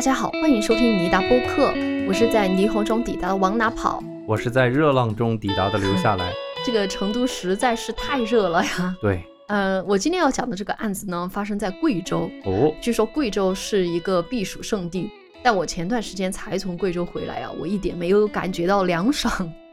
大家好，欢迎收听尼达播客，我是在霓虹中抵达的往哪跑。我是在热浪中抵达的留下来。这个成都实在是太热了呀。对，呃，我今天要讲的这个案子呢，发生在贵州。哦，据说贵州是一个避暑胜地，但我前段时间才从贵州回来啊，我一点没有感觉到凉爽。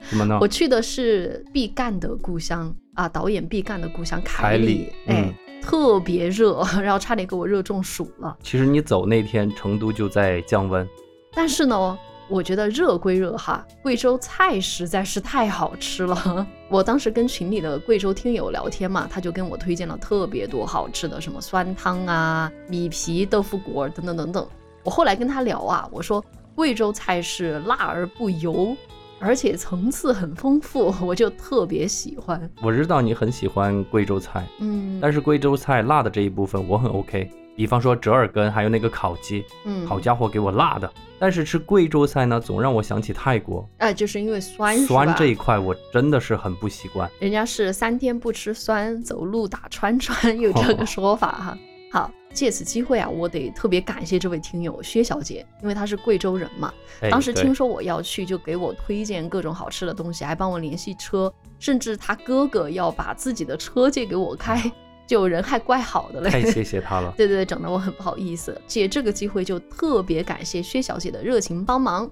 怎么呢我？去的是毕赣的故乡啊，导演毕赣的故乡凯里凯里，哎嗯，特别热，然后差点给我热中暑了。其实你走那天，成都就在降温。但是呢，我觉得热归热哈，贵州菜实在是太好吃了。我当时跟群里的贵州听友聊天嘛，他就跟我推荐了特别多好吃的，什么酸汤啊、米皮、豆腐果等等等等。我后来跟他聊啊，我说贵州菜是辣而不油，而且层次很丰富，我就特别喜欢。我知道你很喜欢贵州菜，嗯，但是贵州菜辣的这一部分我很 OK。比方说折耳根，还有那个烤鸡，嗯，好家伙，给我辣的。但是吃贵州菜呢，总让我想起泰国，哎、就是因为酸酸这一块我真的是很不习惯。人家是三天不吃酸，走路打穿穿，有这个说法哈。好，借此机会啊，我得特别感谢这位听友薛小姐，因为她是贵州人嘛。哎当时听说我要去，就给我推荐各种好吃的东西，还帮我联系车，甚至他哥哥要把自己的车借给我开，就人还怪好的嘞。太谢 谢她了。对对对，整得我很不好意思。借这个机会，就特别感谢薛小姐的热情帮忙。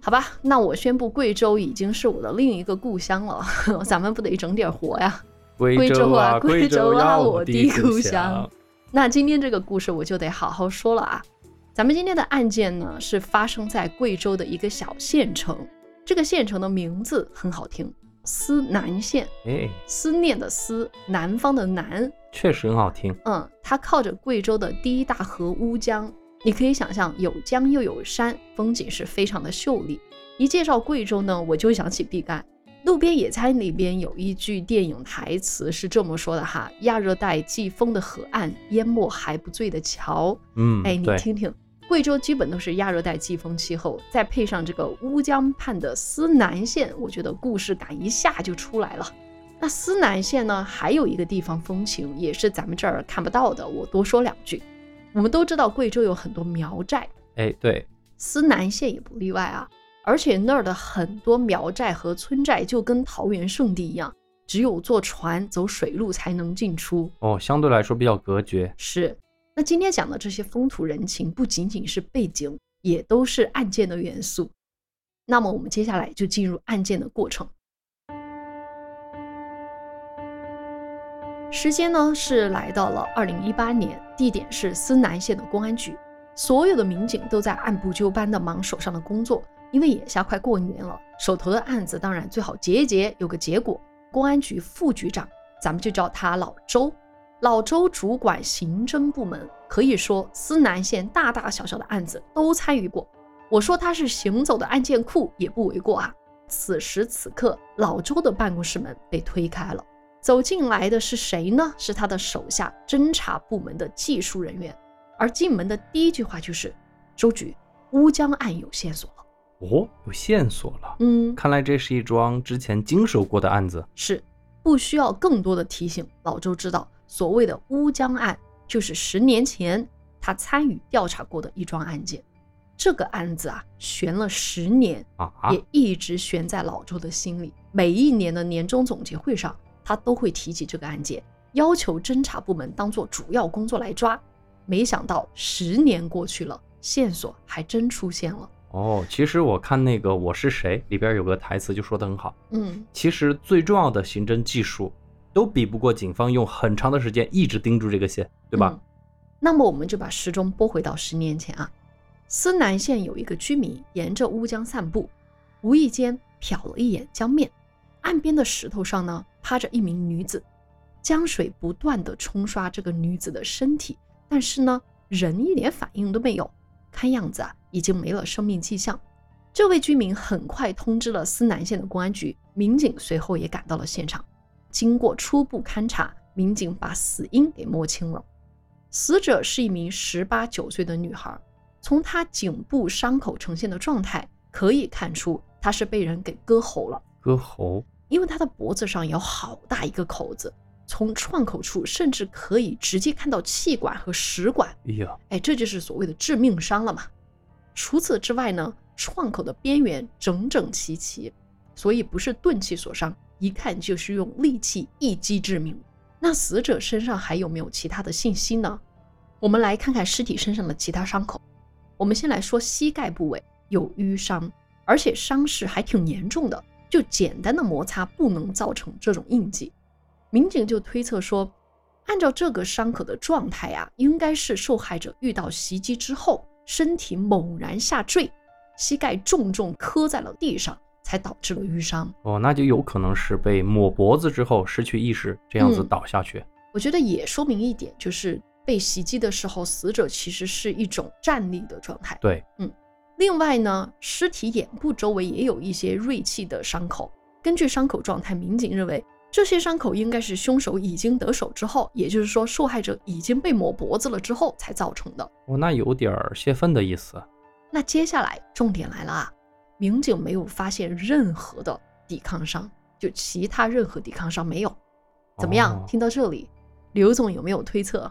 好吧，那我宣布贵州已经是我的另一个故乡了，咱们不得整点活呀？贵贵州啊啊，贵州啊啊，我的故故乡。那今天这个故事我就得好好说了啊。咱们今天的案件呢，是发生在贵州的一个小县城，这个县城的名字很好听，思南县，哎，思念的思，南方的南，确实很好听。嗯，它靠着贵州的第一大河乌江，你可以想象有江又有山，风景是非常的秀丽。一介绍贵州呢，我就想起毕赣。路边野餐里边有一句电影台词是这么说的哈：亚热带季风的河岸，淹没还不醉的桥。嗯，哎，你，听听，贵州基本都是亚热带季风气候，再配上这个乌江畔的思南县，我觉得故事感一下就出来了。那思南县呢，还有一个地方风情也是咱们这儿看不到的，我多说两句。我们都知道贵州有很多苗寨，哎，对，思南县也不例外啊。而且那儿的很多苗寨和村寨就跟桃源圣地一样，只有坐船走水路才能进出。哦，相对来说比较隔绝。是，那今天讲的这些风土人情，不仅仅是背景，也都是案件的元素。那么我们接下来就进入案件的过程。时间呢是来到了二零一八年，地点是思南县的公安局，所有的民警都在按部就班的忙手上的工作，因为眼下快过年了，手头的案子当然最好结一结，有个结果。公安局副局长，咱们就叫他老周，老周主管刑侦部门，可以说思南县大大小小的案子都参与过。我说他是行走的案件库也不为过啊。此时此刻，老周的办公室门被推开了，走进来的是谁呢？是他的手下侦查部门的技术人员。而进门的第一句话就是：“周局，乌江案有线索了。哦，有线索了。”嗯，看来这是一桩之前经手过的案子。是不需要更多的提醒，老周知道，所谓的乌江案就是十年前他参与调查过的一桩案件。这个案子啊，悬了十年，啊，也一直悬在老周的心里。每一年的年终总结会上，他都会提起这个案件，要求侦查部门当做主要工作来抓。没想到十年过去了，线索还真出现了。哦，其实我看那个《我是谁》里边有个台词就说的很好，嗯，其实最重要的刑侦技术都比不过警方用很长的时间一直盯住这个线，对吧？嗯那么我们就把时钟拨回到十年前啊，思南县有一个居民沿着乌江散步，无意间瞟了一眼江面，岸边的石头上呢趴着一名女子，江水不断的冲刷这个女子的身体，但是呢人一点反应都没有，看样子啊已经没了生命迹象。这位居民很快通知了思南县的公安局，民警随后也赶到了现场。经过初步勘查，民警把死因给摸清了。死者是一名十八九岁的女孩，从她颈部伤口呈现的状态可以看出，她是被人给割喉了，割喉，因为她的脖子上有好大一个口子，从创口处甚至可以直接看到气管和食管。哎呀，哎，这就是所谓的致命伤了嘛。除此之外呢，创口的边缘整整齐齐，所以不是钝器所伤，一看就是用利器一击致命。那死者身上还有没有其他的信息呢？我们来看看尸体身上的其他伤口。我们先来说膝盖部位有淤伤，而且伤势还挺严重的，就简单的摩擦不能造成这种印记。民警就推测说，按照这个伤口的状态啊，应该是受害者遇到袭击之后，身体猛然下坠，膝盖重重磕在了地上，才导致了淤伤。哦，那就有可能是被抹脖子之后失去意识，这样子倒下去。我觉得也说明一点，就是被袭击的时候，死者其实是一种站立的状态。对，嗯。另外呢，尸体眼部周围也有一些锐器的伤口。根据伤口状态，民警认为这些伤口应该是凶手已经得手之后，也就是说受害者已经被抹脖子了之后才造成的。哦，那有点泄愤的意思。那接下来重点来了啊，民警没有发现任何的抵抗伤，就其他任何抵抗伤没有。怎么样？听到这里？刘总有没有推测？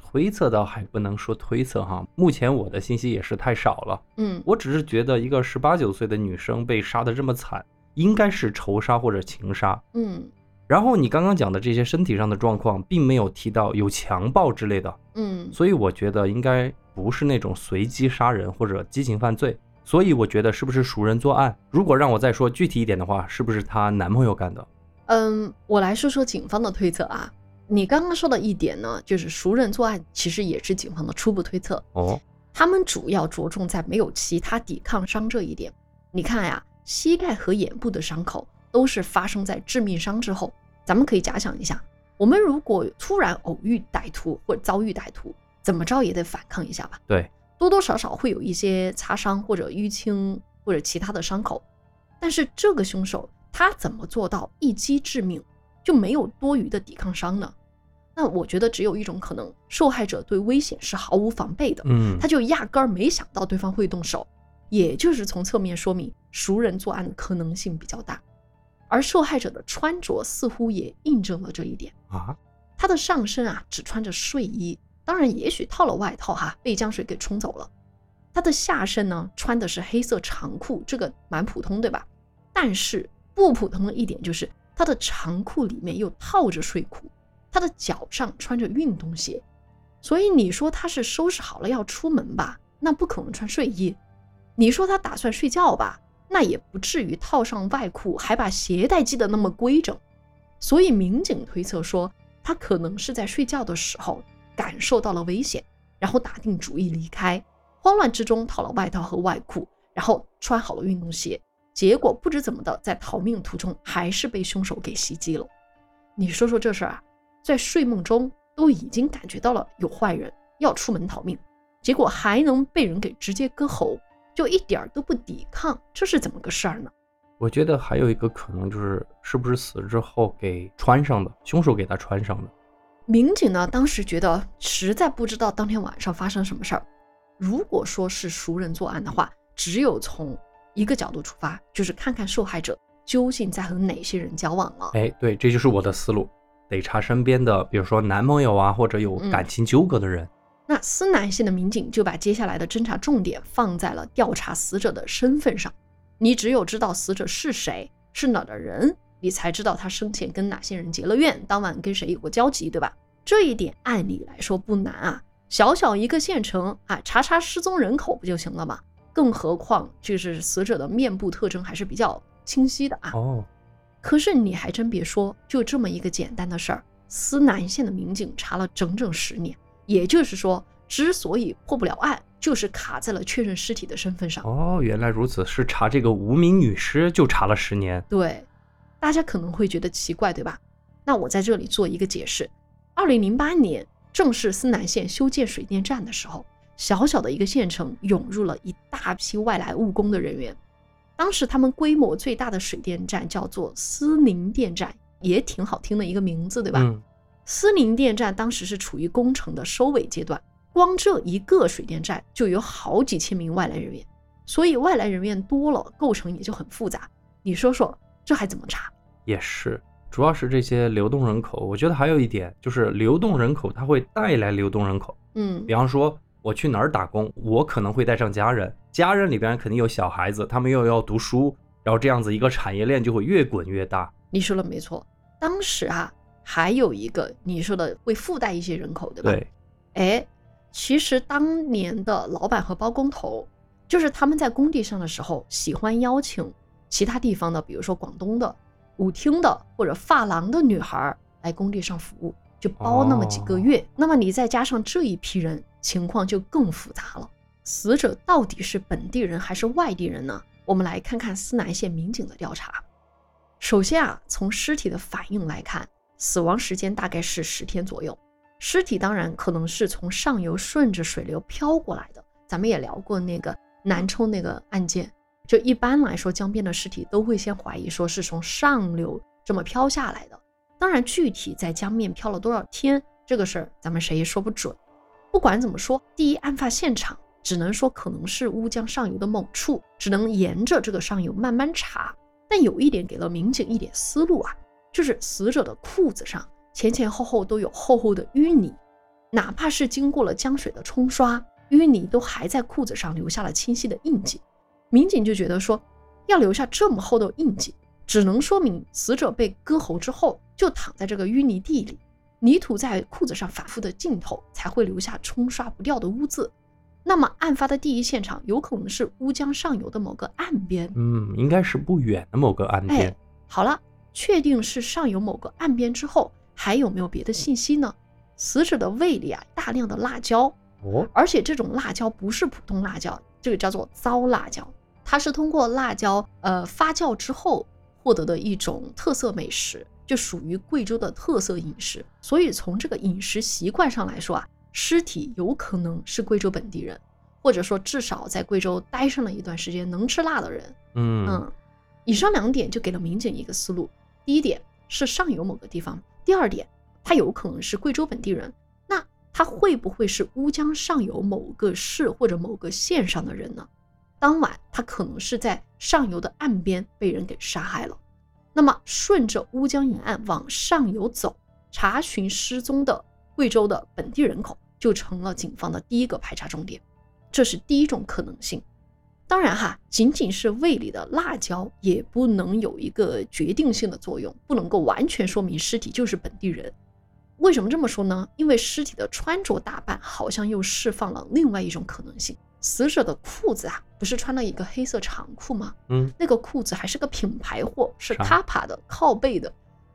推测倒还不能说推测哈，目前我的信息也是太少了。嗯，我只是觉得一个十八九岁的女生被杀的这么惨，应该是仇杀或者情杀。嗯，然后你刚刚讲的这些身体上的状况，并没有提到有强暴之类的。嗯，所以我觉得应该不是那种随机杀人或者激情犯罪。所以我觉得是不是熟人作案？如果让我再说具体一点的话，是不是她男朋友干的？嗯，我来说说警方的推测啊。你刚刚说的一点呢，就是熟人作案，其实也是警方的初步推测哦。他们主要着重在没有其他抵抗伤这一点。你看呀，膝盖和眼部的伤口都是发生在致命伤之后。咱们可以假想一下，我们如果突然偶遇歹徒或者遭遇歹徒，怎么着也得反抗一下吧？对，多多少少会有一些擦伤或者淤青或者其他的伤口。但是这个凶手他怎么做到一击致命？就没有多余的抵抗伤呢？那我觉得只有一种可能，受害者对危险是毫无防备的，嗯，他就压根儿没想到对方会动手，也就是从侧面说明熟人作案的可能性比较大。而受害者的穿着似乎也印证了这一点啊，他的上身啊只穿着睡衣，当然也许套了外套哈，被江水给冲走了。他的下身呢穿的是黑色长裤，这个蛮普通对吧？但是不普通的一点就是。他的长裤里面又套着睡裤，他的脚上穿着运动鞋，所以你说他是收拾好了要出门吧？那不可能穿睡衣。你说他打算睡觉吧？那也不至于套上外裤还把鞋带系得那么规整。所以民警推测说，他可能是在睡觉的时候感受到了危险，然后打定主意离开，慌乱之中套了外套和外裤，然后穿好了运动鞋。结果不知怎么的，在逃命途中还是被凶手给袭击了。你说说这事儿啊，在睡梦中都已经感觉到了有坏人要出门逃命，结果还能被人给直接割喉，就一点都不抵抗，这是怎么个事儿呢？我觉得还有一个可能就是，是不是死之后给穿上的，凶手给他穿上的。民警呢，当时觉得实在不知道当天晚上发生什么事儿。如果说是熟人作案的话，只有从一个角度出发，就是看看受害者究竟在和哪些人交往了。哎，对，这就是我的思路，得查身边的，比如说男朋友啊，或者有感情纠葛的人。那思南县的民警就把接下来的侦查重点放在了调查死者的身份上。你只有知道死者是谁，是哪的人，你才知道他生前跟哪些人结了怨，当晚跟谁有过交集，对吧？这一点按理来说不难啊，小小一个县城啊，查查失踪人口不就行了吗？更何况，就是死者的面部特征还是比较清晰的啊。哦，可是你还真别说，就这么一个简单的事儿，思南县的民警查了整整十年。也就是说，之所以破不了案，就是卡在了确认尸体的身份上。哦，原来如此，是查这个无名女尸就查了十年。对，大家可能会觉得奇怪，对吧？那我在这里做一个解释：二零零八年，正是思南县修建水电站的时候。小小的一个县城涌入了一大批外来务工的人员。当时他们规模最大的水电站叫做思宁电站，也挺好听的一个名字，对吧？嗯。思宁电站当时是处于工程的收尾阶段，光这一个水电站就有好几千名外来人员，所以外来人员多了，构成也就很复杂。你说说，这还怎么查？也是，主要是这些流动人口。我觉得还有一点就是，流动人口它会带来流动人口。嗯，比方说。我去哪儿打工，我可能会带上家人，家人里边肯定有小孩子，他们又要读书，然后这样子一个产业链就会越滚越大。你说的没错，当时啊，还有一个你说的会附带一些人口，对吧？对，哎，其实当年的老板和包工头，就是他们在工地上的时候，喜欢邀请其他地方的，比如说广东的、舞厅的或者发廊的女孩来工地上服务，就包那么几个月。那么你再加上这一批人，情况就更复杂了。死者到底是本地人还是外地人呢？我们来看看思南县民警的调查。首先啊，从尸体的反应来看，死亡时间大概是十天左右。尸体当然可能是从上游顺着水流漂过来的。咱们也聊过那个南充那个案件，就一般来说江边的尸体都会先怀疑说是从上流这么漂下来的。当然，具体在江面漂了多少天这个事儿，咱们谁也说不准。不管怎么说，第一案发现场只能说可能是乌江上游的某处，只能沿着这个上游慢慢查。但有一点给了民警一点思路啊，就是死者的裤子上前前后后都有厚厚的淤泥，哪怕是经过了江水的冲刷，淤泥都还在裤子上留下了清晰的印记。民警就觉得说，要留下这么厚的印记，只能说明死者被割喉之后就躺在这个淤泥地里，泥土在裤子上反复的浸透，才会留下冲刷不掉的污渍。那么，案发的第一现场有可能是乌江上游的某个岸边，嗯，应该是不远的某个岸边。哎，好了，确定是上游某个岸边之后，还有没有别的信息呢？死者的胃里啊，大量的辣椒哦，而且这种辣椒不是普通辣椒，这个叫做糟辣椒，它是通过辣椒呃发酵之后获得的一种特色美食，就属于贵州的特色饮食。所以从这个饮食习惯上来说啊。尸体有可能是贵州本地人，或者说至少在贵州待上了一段时间，能吃辣的人。嗯嗯，以上两点就给了民警一个思路：第一点是上游某个地方；第二点，他有可能是贵州本地人。那他会不会是乌江上游某个市或者某个县上的人呢？当晚他可能是在上游的岸边被人给杀害了。那么顺着乌江沿岸往上游走，查询失踪的贵州的本地人口。就成了警方的第一个排查重点，这是第一种可能性。当然哈，仅仅是胃里的辣椒也不能有一个决定性的作用，不能够完全说明尸体就是本地人。为什么这么说呢？因为尸体的穿着打扮好像又释放了另外一种可能性。死者的裤子啊，不是穿了一个黑色长裤吗？嗯，那个裤子还是个品牌货，是 Kappa 的靠背的。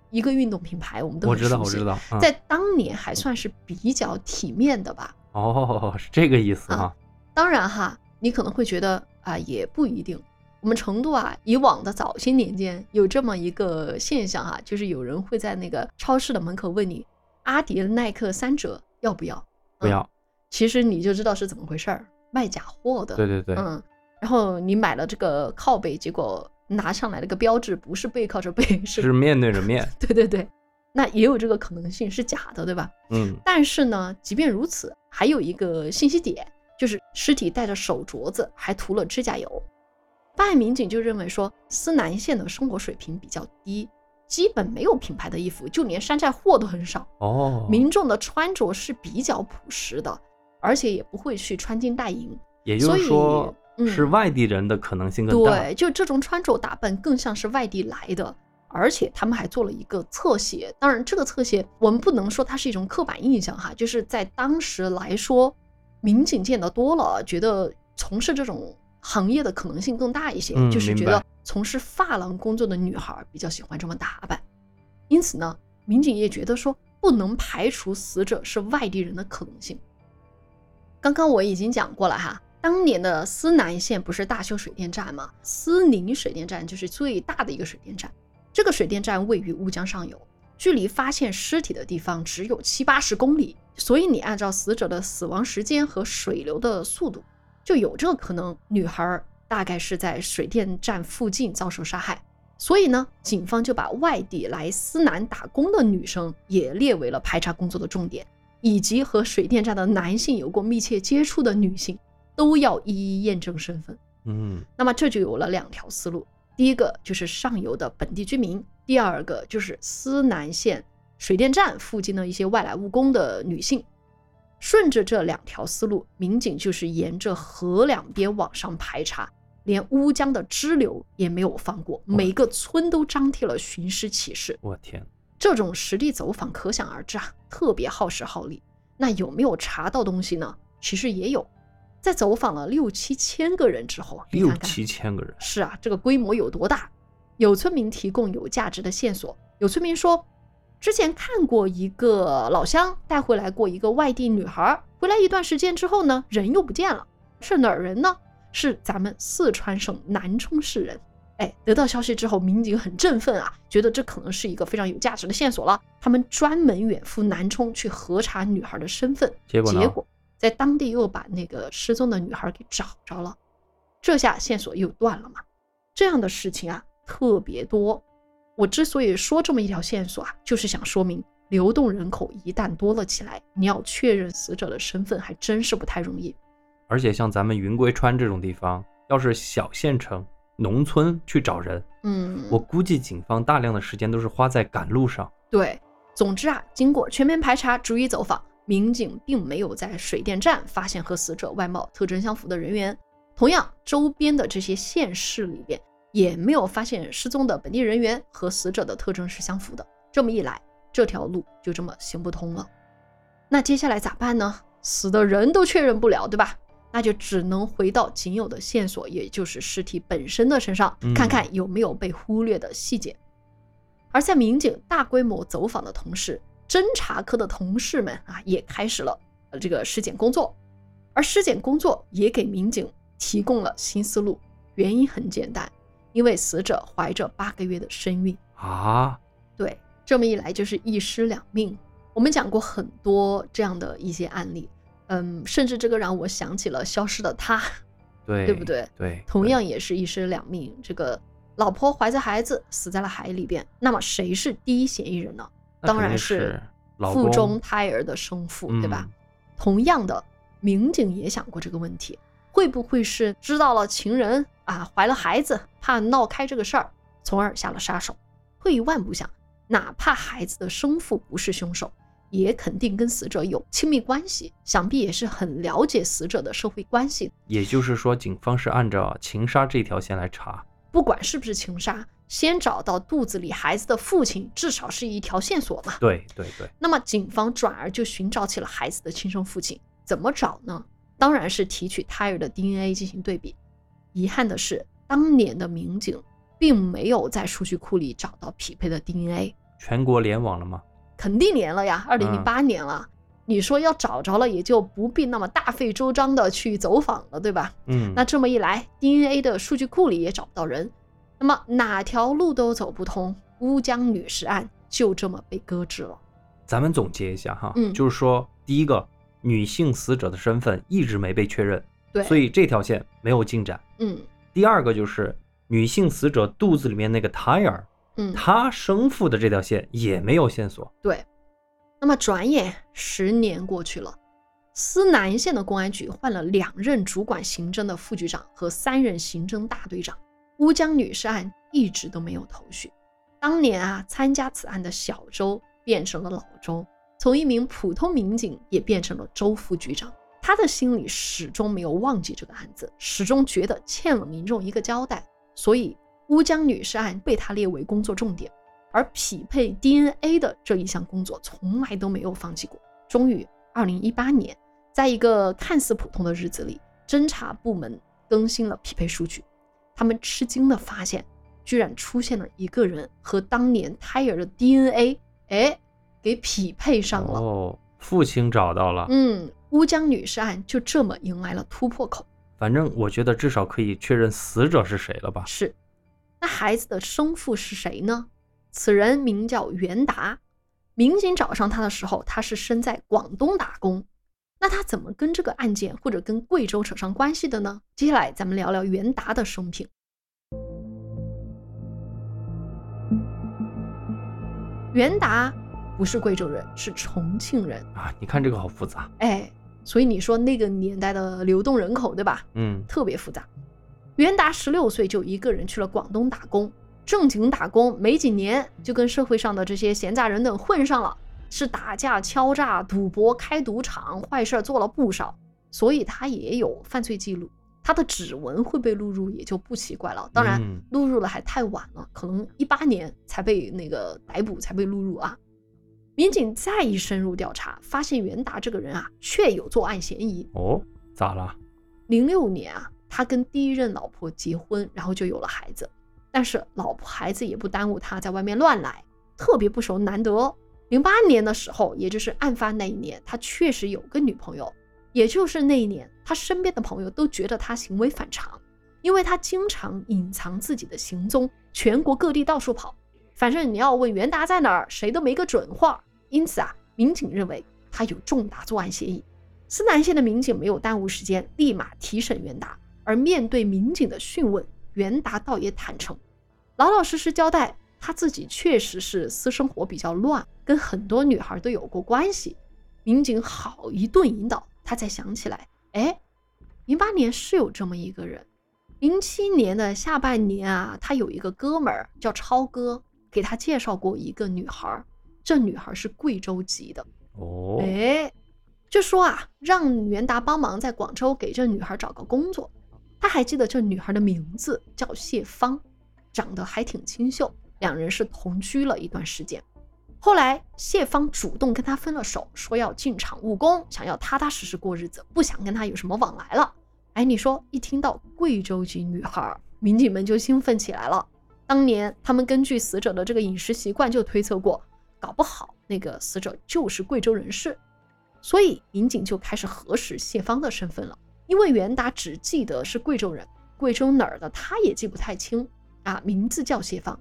一个运动品牌，我们都我知道，我知道，在当年还算是比较体面的吧？哦，是这个意思啊。当然哈，你可能会觉得啊，也不一定。我们成都啊，以往的早些年间有这么一个现象哈，就是有人会在那个超市的门口问你，阿迪、耐克三折要不要？不要。其实你就知道是怎么回事儿，卖假货的。对对对。嗯，然后你买了这个靠背，结果。拿上来了个标志不是背靠着背，是是面对着面。对对对，那也有这个可能性是假的，对吧？嗯。但是呢，即便如此，还有一个信息点，就是尸体戴着手镯子，还涂了指甲油。办案民警就认为说，思南县的生活水平比较低，基本没有品牌的衣服，就连山寨货都很少。哦。民众的穿着是比较朴实的，而且也不会去穿金戴银。也就是说。是外地人的可能性更大，对，就这种穿着打扮更像是外地来的，而且他们还做了一个侧写。当然，这个侧写我们不能说它是一种刻板印象哈，就是在当时来说，民警见得多了，觉得从事这种行业的可能性更大一些，就是觉得从事发廊工作的女孩比较喜欢这么打扮，因此呢，民警也觉得说不能排除死者是外地人的可能性。刚刚我已经讲过了哈。当年的思南县不是大修水电站吗？思宁水电站就是最大的一个水电站。这个水电站位于乌江上游，距离发现尸体的地方只有七八十公里。所以你按照死者的死亡时间和水流的速度，就有这个可能，女孩大概是在水电站附近遭受杀害。所以呢，警方就把外地来思南打工的女生也列为了排查工作的重点，以及和水电站的男性有过密切接触的女性。都要一一验证身份，嗯，那么这就有了两条思路，第一个就是上游的本地居民，第二个就是思南县水电站附近的一些外来务工的女性。顺着这两条思路，民警就是沿着河两边往上排查，连乌江的支流也没有放过，每个村都张贴了寻尸启事。我天，这种实地走访可想而知啊，特别耗时耗力。那有没有查到东西呢？其实也有，在走访了六七千个人之后，六七千个人，是啊，这个规模有多大？有村民提供有价值的线索，有村民说。之前看过一个老乡带回来过一个外地女孩，回来一段时间之后呢，人又不见了，是哪儿人呢？是咱们四川省南充市人。哎，得到消息之后，民警很振奋啊，觉得这可能是一个非常有价值的线索了。他们专门远赴南充去核查女孩的身份，结果结果在当地又把那个失踪的女孩给找着了，这下线索又断了嘛。这样的事情啊，特别多。我之所以说这么一条线索啊，就是想说明，流动人口一旦多了起来，你要确认死者的身份还真是不太容易。而且像咱们云贵川这种地方，要是小县城、农村去找人，嗯，我估计警方大量的时间都是花在赶路上。对，总之啊，经过全面排查、逐一走访，民警并没有在水电站发现和死者外貌特征相符的人员。同样，周边的这些县市里边。也没有发现失踪的本地人员和死者的特征是相符的，这么一来，这条路就这么行不通了。那接下来咋办呢？死的人都确认不了，对吧？那就只能回到仅有的线索，也就是尸体本身的身上，看看有没有被忽略的细节。而在民警大规模走访的同时，侦查科的同事们啊，也开始了呃这个尸检工作，而尸检工作也给民警提供了新思路。原因很简单。因为死者怀着八个月的身孕啊，对，这么一来就是一尸两命。我们讲过很多这样的一些案例，嗯，甚至这个让我想起了消失的她，对，对不对？对，同样也是一尸两命。这个老婆怀着孩子死在了海里边，那么谁是第一嫌疑人呢？当然是腹中胎儿的生父，对吧？同样的，民警也想过这个问题。会不会是知道了情人啊怀了孩子，怕闹开这个事儿，从而下了杀手？退一万步想，哪怕孩子的生父不是凶手，也肯定跟死者有亲密关系，想必也是很了解死者的社会关系。也就是说，警方是按照情杀这条线来查，不管是不是情杀，先找到肚子里孩子的父亲，至少是一条线索嘛。对对对。那么警方转而就寻找起了孩子的亲生父亲，怎么找呢？当然是提取胎儿的 DNA 进行对比。遗憾的是，当年的民警并没有在数据库里找到匹配的 DNA。全国联网了吗？肯定连了呀，二零零八年了。你说要找着了，也就不必那么大费周章的去走访了，对吧？嗯。那这么一来，DNA 的数据库里也找不到人，那么哪条路都走不通，乌江女尸案就这么被搁置了。咱们总结一下哈，嗯，就是说，第一个。女性死者的身份一直没被确认，对，所以这条线没有进展。嗯，第二个就是女性死者肚子里面那个胎儿，嗯，她生父的这条线也没有线索。对，那么转眼十年过去了，思南县的公安局换了两任主管刑侦的副局长和三任刑侦大队长，乌江女尸案一直都没有头绪。当年啊，参加此案的小周变成了老周。从一名普通民警也变成了周副局长，他的心里始终没有忘记这个案子，始终觉得欠了民众一个交代，所以乌江女尸案被他列为工作重点，而匹配 DNA 的这一项工作从来都没有放弃过。终于，二零一八年，在一个看似普通的日子里，侦查部门更新了匹配数据，他们吃惊地发现，居然出现了一个人和当年胎儿的 DNA，哎。给匹配上了哦，父亲找到了。嗯，乌江女尸案就这么迎来了突破口。反正我觉得至少可以确认死者是谁了吧？是。那孩子的生父是谁呢？此人名叫袁达。民警找上他的时候，他是身在广东打工。那他怎么跟这个案件或者跟贵州扯上关系的呢？接下来咱们聊聊袁达的生平。袁达。不是贵州人，是重庆人啊！你看这个好复杂，哎，所以你说那个年代的流动人口，对吧？嗯，特别复杂。袁达十六岁就一个人去了广东打工，正经打工没几年，就跟社会上的这些闲杂人等混上了，是打架、敲诈、赌博、开赌场，坏事做了不少，所以他也有犯罪记录。他的指纹会被录入也就不奇怪了。当然嗯，录入了还太晚了，可能一八年才被那个逮捕，才被录入啊。民警再一深入调查，发现袁达这个人啊，确有作案嫌疑。哦，咋了？零六年啊，他跟第一任老婆结婚，然后就有了孩子。但是老婆孩子也不耽误他在外面乱来，特别不熟难得。零八年的时候，也就是案发那一年，他确实有个女朋友。也就是那一年，他身边的朋友都觉得他行为反常，因为他经常隐藏自己的行踪，全国各地到处跑。反正你要问袁达在哪儿，谁都没个准话。因此啊，民警认为他有重大作案嫌疑。思南县的民警没有耽误时间，立马提审袁达。而面对民警的讯问，袁达倒也坦诚，老老实实交代，他自己确实是私生活比较乱，跟很多女孩都有过关系。民警好一顿引导，他才想起来，哎，零八年是有这么一个人。零七年的下半年啊，他有一个哥们儿叫超哥，给他介绍过一个女孩，这女孩是贵州籍的。哦，哎，就说啊，让袁达帮忙在广州给这女孩找个工作。他还记得这女孩的名字叫谢芳，长得还挺清秀，两人是同居了一段时间。后来谢芳主动跟他分了手，说要进厂务工，想要踏踏实实过日子，不想跟他有什么往来了。哎，你说一听到贵州籍女孩，民警们就兴奋起来了。当年他们根据死者的这个饮食习惯就推测过，搞不好那个死者就是贵州人士，所以民警就开始核实谢芳的身份了。因为袁达只记得是贵州人，贵州哪儿的他也记不太清啊，名字叫谢芳。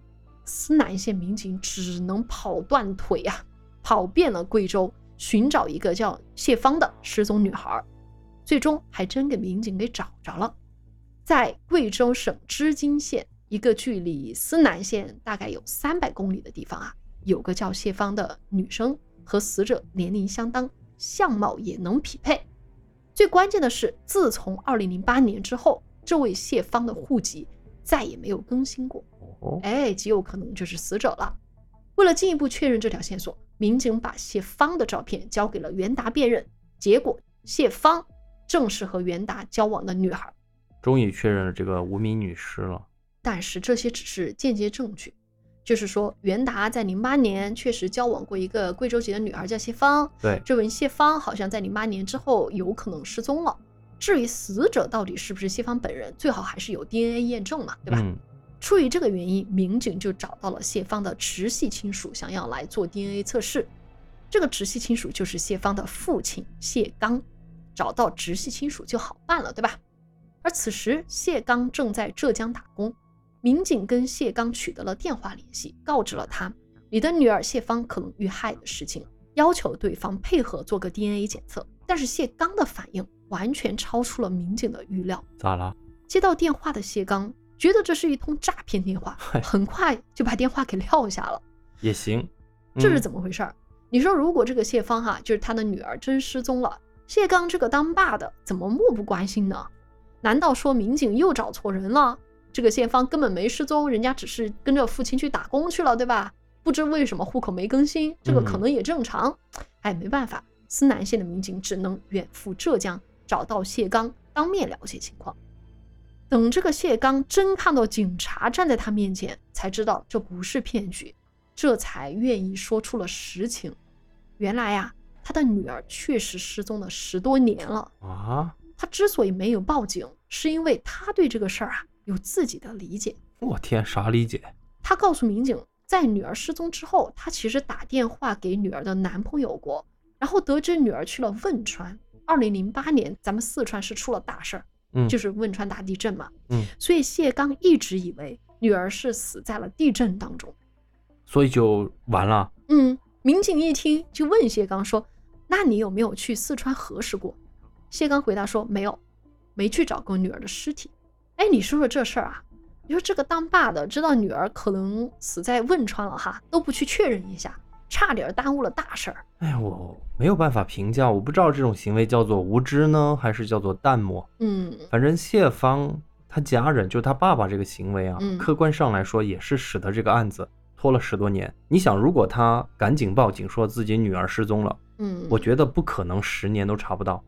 思南县民警只能跑断腿啊，跑遍了贵州，寻找一个叫谢芳的失踪女孩，最终还真给民警给找着了，在贵州省织金县一个距离思南县大概有三百公里的地方啊，有个叫谢芳的女生，和死者年龄相当，相貌也能匹配。最关键的是，自从二零零八年之后，这位谢芳的户籍再也没有更新过。哦，哎，极有可能就是死者了。为了进一步确认这条线索，民警把谢芳的照片交给了袁达辨认，结果谢芳正是和袁达交往的女孩。终于确认了这个无名女尸了。但是这些只是间接证据，就是说袁达在零八年确实交往过一个贵州籍的女孩叫谢芳，对，这位谢芳好像在零八年之后有可能失踪了。至于死者到底是不是谢芳本人，最好还是有 DNA 验证嘛，对吧？嗯，出于这个原因，民警就找到了谢芳的直系亲属，想要来做 DNA 测试。这个直系亲属就是谢芳的父亲谢刚，找到直系亲属就好办了，对吧？而此时谢刚正在浙江打工，民警跟谢刚取得了电话联系，告知了他你的女儿谢芳可能遇害的事情，要求对方配合做个 DNA 检测。但是谢刚的反应完全超出了民警的预料。咋了？接到电话的谢刚觉得这是一通诈骗电话，很快就把电话给撂下了。也行，这是嗯怎么回事儿？你说，如果这个谢芳哈，就是他的女儿真失踪了，谢刚这个当爸的怎么漠不关心呢？难道说民警又找错人了？这个谢芳根本没失踪，人家只是跟着父亲去打工去了，对吧？不知为什么户口没更新，这个可能也正常。哎，没办法，思南县的民警只能远赴浙江，找到谢刚，当面了解情况。等这个谢刚真看到警察站在他面前，才知道这不是骗局，这才愿意说出了实情。原来呀、他的女儿确实失踪了十多年了。啊，他之所以没有报警，是因为他对这个事儿啊有自己的理解。我天，啥理解？他告诉民警，在女儿失踪之后，他其实打电话给女儿的男朋友过，然后得知女儿去了汶川。二零零八年，咱们四川是出了大事儿，嗯，就是汶川大地震嘛。嗯，所以谢刚一直以为女儿是死在了地震当中。所以就完了。嗯，民警一听就问谢刚说：“那你有没有去四川核实过？”谢刚回答说：“没有，没去找过女儿的尸体。”哎，你说说这事儿啊？你说这个当爸的知道女儿可能死在汶川了哈，都不去确认一下，差点耽误了大事儿。哎呀，我没有办法评价，我不知道这种行为叫做无知呢，还是叫做淡漠。嗯反正谢芳他家人，就他爸爸这个行为啊，嗯客观上来说也是使得这个案子拖了十多年。你想，如果他赶紧报警说自己女儿失踪了，嗯，我觉得不可能十年都查不到。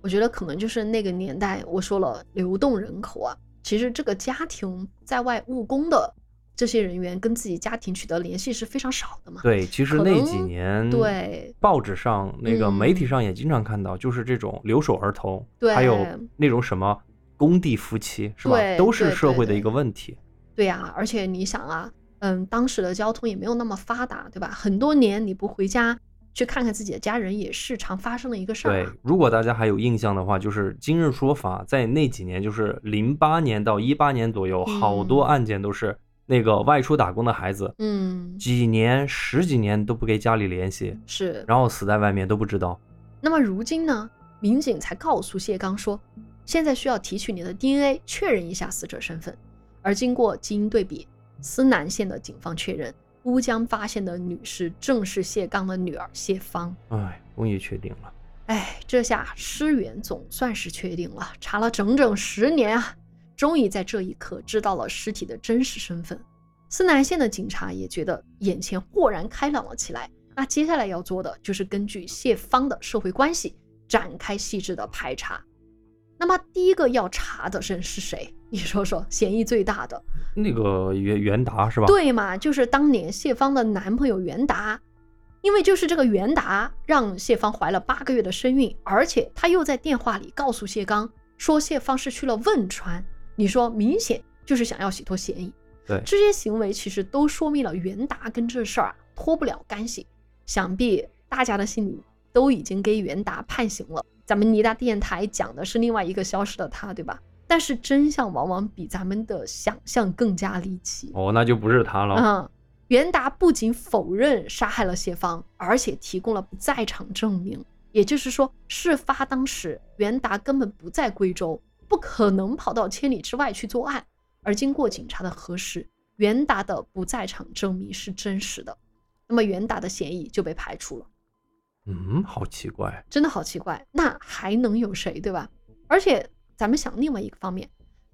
我觉得可能就是那个年代，我说了流动人口啊，其实这个家庭在外务工的这些人员跟自己家庭取得联系是非常少的嘛。对，其实那几年对报纸上那个媒体嗯上也经常看到，就是这种留守儿童，对还有那种什么工地夫妻，是吧？对都是社会的一个问题。对呀、而且你想啊，嗯，当时的交通也没有那么发达，对吧？很多年你不回家去看看自己的家人，也是常发生的一个事儿、对啊。，如果大家还有印象的话，就是《今日说法》在那几年，就是零八年到一八年左右，好多嗯案件都是那个外出打工的孩子，嗯，几年、十几年都不给家里联系，是。然后死在外面都不知道。那么如今呢，民警才告诉谢刚说，现在需要提取你的 DNA 确认一下死者身份。而经过基因对比，思南县的警方确认，乌江发现的女尸正是谢刚的女儿谢芳。哎，终于确定了。哎，这下尸源总算是确定了，查了整整十年啊，终于在这一刻知道了尸体的真实身份。思南县的警察也觉得眼前豁然开朗了起来。那接下来要做的就是根据谢芳的社会关系展开细致的排查。那么第一个要查的人是谁？你说说，嫌疑最大的，那个袁袁达是吧？对嘛？就是当年谢芳的男朋友袁达，因为就是这个袁达让谢芳怀了八个月的身孕，而且他又在电话里告诉谢刚说谢芳是去了汶川，你说明显就是想要洗脱嫌疑。对这些行为其实都说明了袁达跟这事儿啊脱不了干系，想必大家的心里都已经给袁达判刑了。咱们尼达电台讲的是另外一个消失的他，对吧？但是真相往往比咱们的想象更加离奇。哦，那就不是他了。嗯，袁达不仅否认杀害了谢芳，而且提供了不在场证明。也就是说，事发当时袁达根本不在贵州，不可能跑到千里之外去作案。而经过警察的核实，袁达的不在场证明是真实的，那么袁达的嫌疑就被排除了。嗯，好奇怪。真的好奇怪，那还能有谁，对吧？而且咱们想另外一个方面，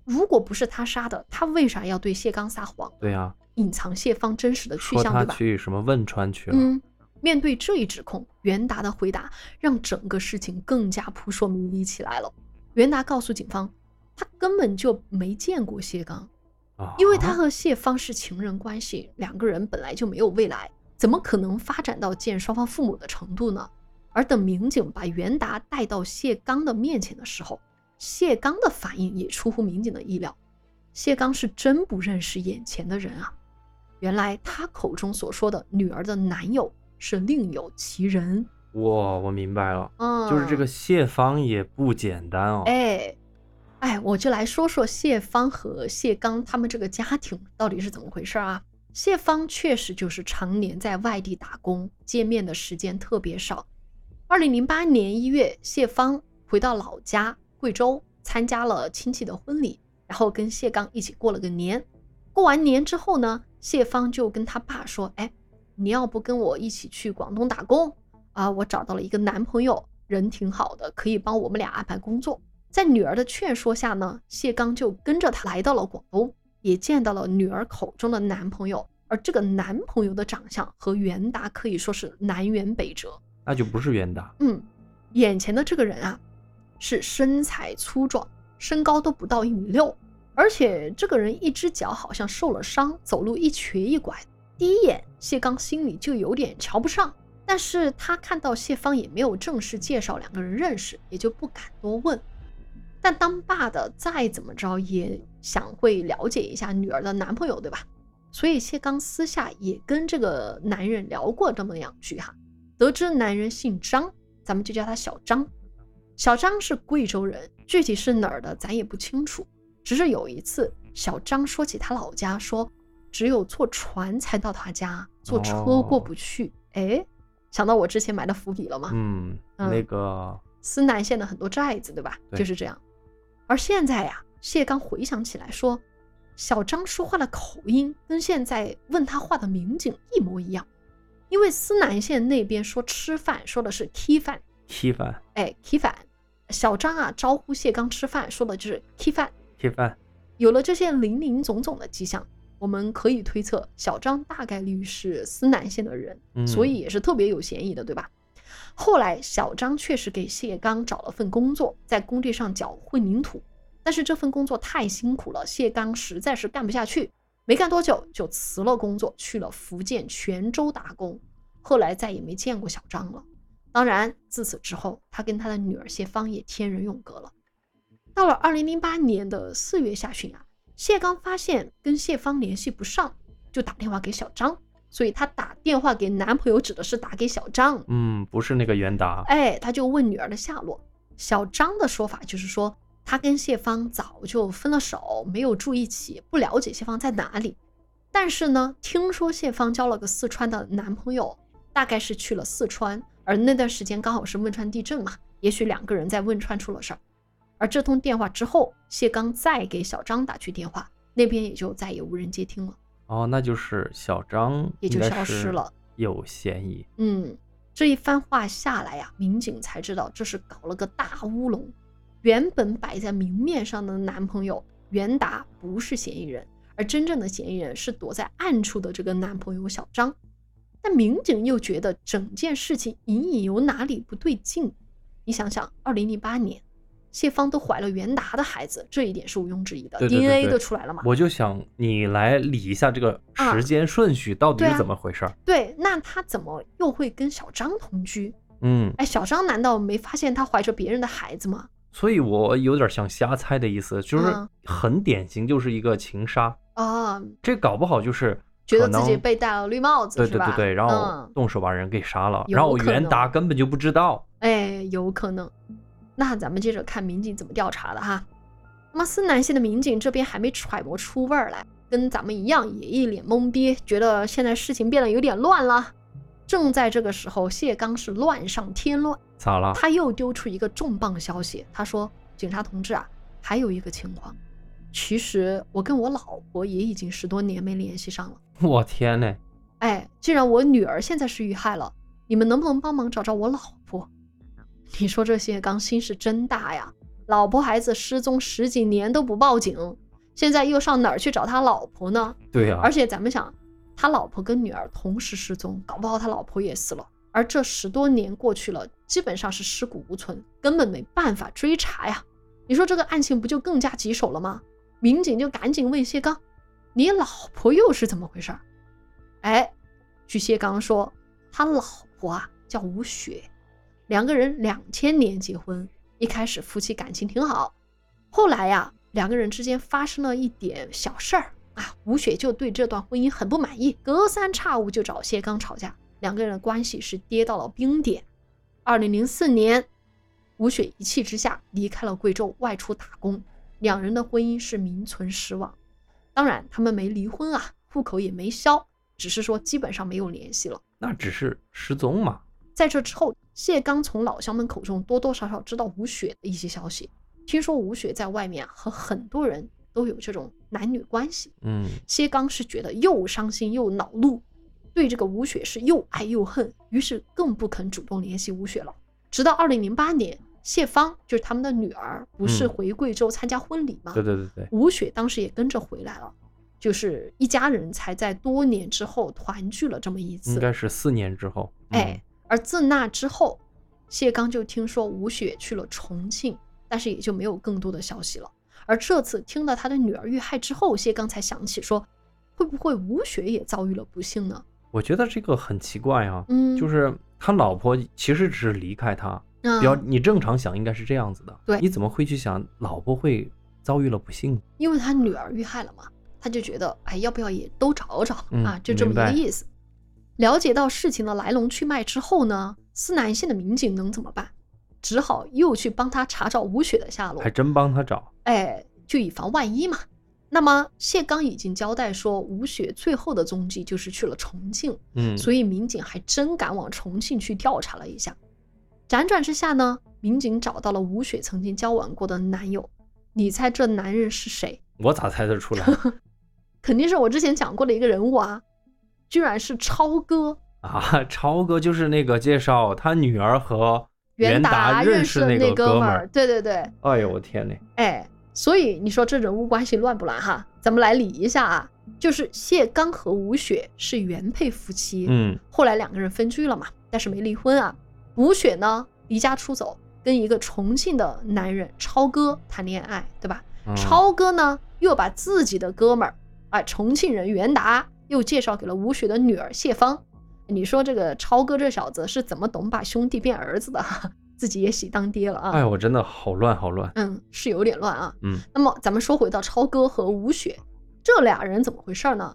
如果不是他杀的，他为啥要对谢刚撒谎，对呀、隐藏谢芳真实的去向，对吧？他去什么汶川去了。嗯，面对这一指控，袁达的回答让整个事情更加扑朔迷离起来了。袁达告诉警方，他根本就没见过谢刚，啊，因为他和谢芳是情人关系，两个人本来就没有未来，怎么可能发展到见双方父母的程度呢？而等民警把袁达带到谢刚的面前的时候，谢刚的反应也出乎民警的意料。谢刚是真不认识眼前的人啊！原来他口中所说的女儿的男友是另有其人。哇，我明白了，嗯，就是这个谢芳也不简单哦。哎，哎，我就来说说谢芳和谢刚他们这个家庭到底是怎么回事啊？谢芳确实就是常年在外地打工，见面的时间特别少。二零零八年一月，谢芳回到老家贵州，参加了亲戚的婚礼，然后跟谢刚一起过了个年。过完年之后呢，谢芳就跟他爸说：“哎，你要不跟我一起去广东打工啊？我找到了一个男朋友，人挺好的，可以帮我们俩安排工作。”在女儿的劝说下呢，谢刚就跟着他来到了广东，也见到了女儿口中的男朋友。而这个男朋友的长相和袁达可以说是南辕北辙。那就不是袁达。嗯，眼前的这个人啊，是身材粗壮，身高都不到一米六，而且这个人一只脚好像受了伤，走路一瘸一拐。第一眼，谢刚心里就有点瞧不上，但是他看到谢芳也没有正式介绍两个人认识，也就不敢多问。但当爸的再怎么着也想会了解一下女儿的男朋友，对吧？所以谢刚私下也跟这个男人聊过这么两句哈。得知男人姓张，咱们就叫他小张。小张是贵州人，具体是哪儿的咱也不清楚。只是有一次，小张说起他老家，说只有坐船才到他家，坐车过不去。哎、想到我之前埋的伏笔了吗？嗯，嗯那个思南县的很多寨子，对吧？对就是这样。而现在呀、谢刚回想起来说，小张说话的口音跟现在问他话的民警一模一样，因为思南县那边说吃饭说的是 k 饭，踢饭。哎 k 饭，小张啊招呼谢刚吃饭说的就是 k 饭。踢饭，有了这些零零总总的迹象，我们可以推测小张大概率是思南县的人，嗯所以也是特别有嫌疑的，对吧？后来小张确实给谢刚找了份工作，在工地上搅混凝土，但是这份工作太辛苦了，谢刚实在是干不下去，没干多久就辞了工作，去了福建泉州打工。后来再也没见过小张了。当然，自此之后，他跟他的女儿谢芳也天人永隔了。到了二零零八年的四月下旬啊，谢刚发现跟谢芳联系不上，就打电话给小张。所以她打电话给男朋友指的是打给小张，嗯，不是那个袁达，哎，他就问女儿的下落。小张的说法就是说，他跟谢芳早就分了手，没有住一起，不了解谢芳在哪里。但是呢，听说谢芳交了个四川的男朋友，大概是去了四川，而那段时间刚好是汶川地震嘛，也许两个人在汶川出了事儿。而这通电话之后，谢刚再给小张打去电话，那边也就再也无人接听了。哦，那就是小张也就消失了有嫌疑。嗯，这一番话下来呀、民警才知道这是搞了个大乌龙。原本摆在明面上的男朋友袁达不是嫌疑人，而真正的嫌疑人是躲在暗处的这个男朋友小张。但民警又觉得整件事情隐隐有哪里不对劲。你想想，二零零八年，谢芳都怀了袁达的孩子，这一点是毋庸置疑的对对对 DNA 都出来了嘛？我就想你来理一下这个啊时间顺序到底是怎么回事儿？对，那他怎么又会跟小张同居？嗯，哎，小张难道没发现他怀着别人的孩子吗？所以我有点想瞎猜的意思，就是嗯很典型，就是一个情杀。啊，这搞不好就是觉得自己被戴了绿帽子，对对对对，然后嗯，动手把人给杀了，有然后袁达根本就不知道。哎，有可能。那咱们接着看民警怎么调查的哈。那么思南县的民警这边还没揣摩出味儿来，跟咱们一样也一脸懵逼，觉得现在事情变得有点乱了。正在这个时候，谢刚是乱上添乱，咋了？他又丢出一个重磅消息，他说：“警察同志啊，还有一个情况，其实我跟我老婆也已经十多年没联系上了。我天呐，哎，既然我女儿现在是遇害了，你们能不能帮忙找找我老婆？你说这谢刚心是真大呀！老婆孩子失踪十几年都不报警，现在又上哪儿去找他老婆呢？对呀、而且咱们想，他老婆跟女儿同时失踪，搞不好他老婆也死了。而这十多年过去了，基本上是尸骨无存，根本没办法追查呀。你说这个案情不就更加棘手了吗？民警就赶紧问谢刚：“你老婆又是怎么回事儿？”哎，据谢刚说，他老婆啊叫吴雪，两个人两千年结婚，一开始夫妻感情挺好，后来呀，两个人之间发生了一点小事儿啊，吴雪就对这段婚姻很不满意，隔三差五就找谢刚吵架，两个人的关系是跌到了冰点。二零零四年，吴雪一气之下离开了贵州，外出打工，两人的婚姻是名存实亡。当然，他们没离婚啊，户口也没销，只是说基本上没有联系了。那只是失踪嘛。在这之后，谢刚从老乡们口中多多少少知道吴雪的一些消息，听说吴雪在外面和很多人都有这种男女关系。嗯，谢刚是觉得又伤心又恼怒，对这个吴雪是又爱又恨，于是更不肯主动联系吴雪了。直到二零零八年，谢芳就是他们的女儿，不是嗯回贵州参加婚礼吗？对对对对，吴雪当时也跟着回来了，就是一家人才在多年之后团聚了这么一次。应该是四年之后。嗯哎，而自那之后，谢刚就听说吴雪去了重庆，但是也就没有更多的消息了。而这次听到他的女儿遇害之后，谢刚才想起说，会不会吴雪也遭遇了不幸呢？我觉得这个很奇怪啊，嗯，就是他老婆其实只是离开他，嗯比较你正常想应该是这样子的，对你怎么会去想老婆会遭遇了不幸？因为他女儿遇害了嘛，他就觉得，哎，要不要也都找找、嗯啊？就这么一个意思。了解到事情的来龙去脉之后呢，思南县的民警能怎么办？只好又去帮他查找吴雪的下落还。真帮他找。哎，就以防万一嘛。那么谢刚已经交代说，吴雪最后的踪迹就是去了重庆，嗯，所以民警还真赶往重庆去调查了一下。辗转之下呢，民警找到了吴雪曾经交往过的男友。你猜这男人是谁？我咋猜得出来 肯定是我之前讲过的一个人物啊，居然是超哥。啊？超哥就是那个介绍他女儿和袁达认的识那个们儿，。对对对，哎呦我天呐，哎，所以你说这人物关系乱不乱哈？咱们来理一下啊。就是谢刚和吴雪是原配夫妻，嗯后来两个人分居了嘛，但是没离婚啊。吴雪呢离家出走，跟一个重庆的男人超哥谈恋爱，对吧？嗯超哥呢又把自己的哥们儿，哎，重庆人袁达又介绍给了吴雪的女儿谢芳。你说这个超哥这小子是怎么懂把兄弟变儿子的？自己也喜当爹了啊！哎，我真的好乱好乱。嗯，是有点乱啊。嗯那么咱们说回到超哥和吴雪这俩人怎么回事呢？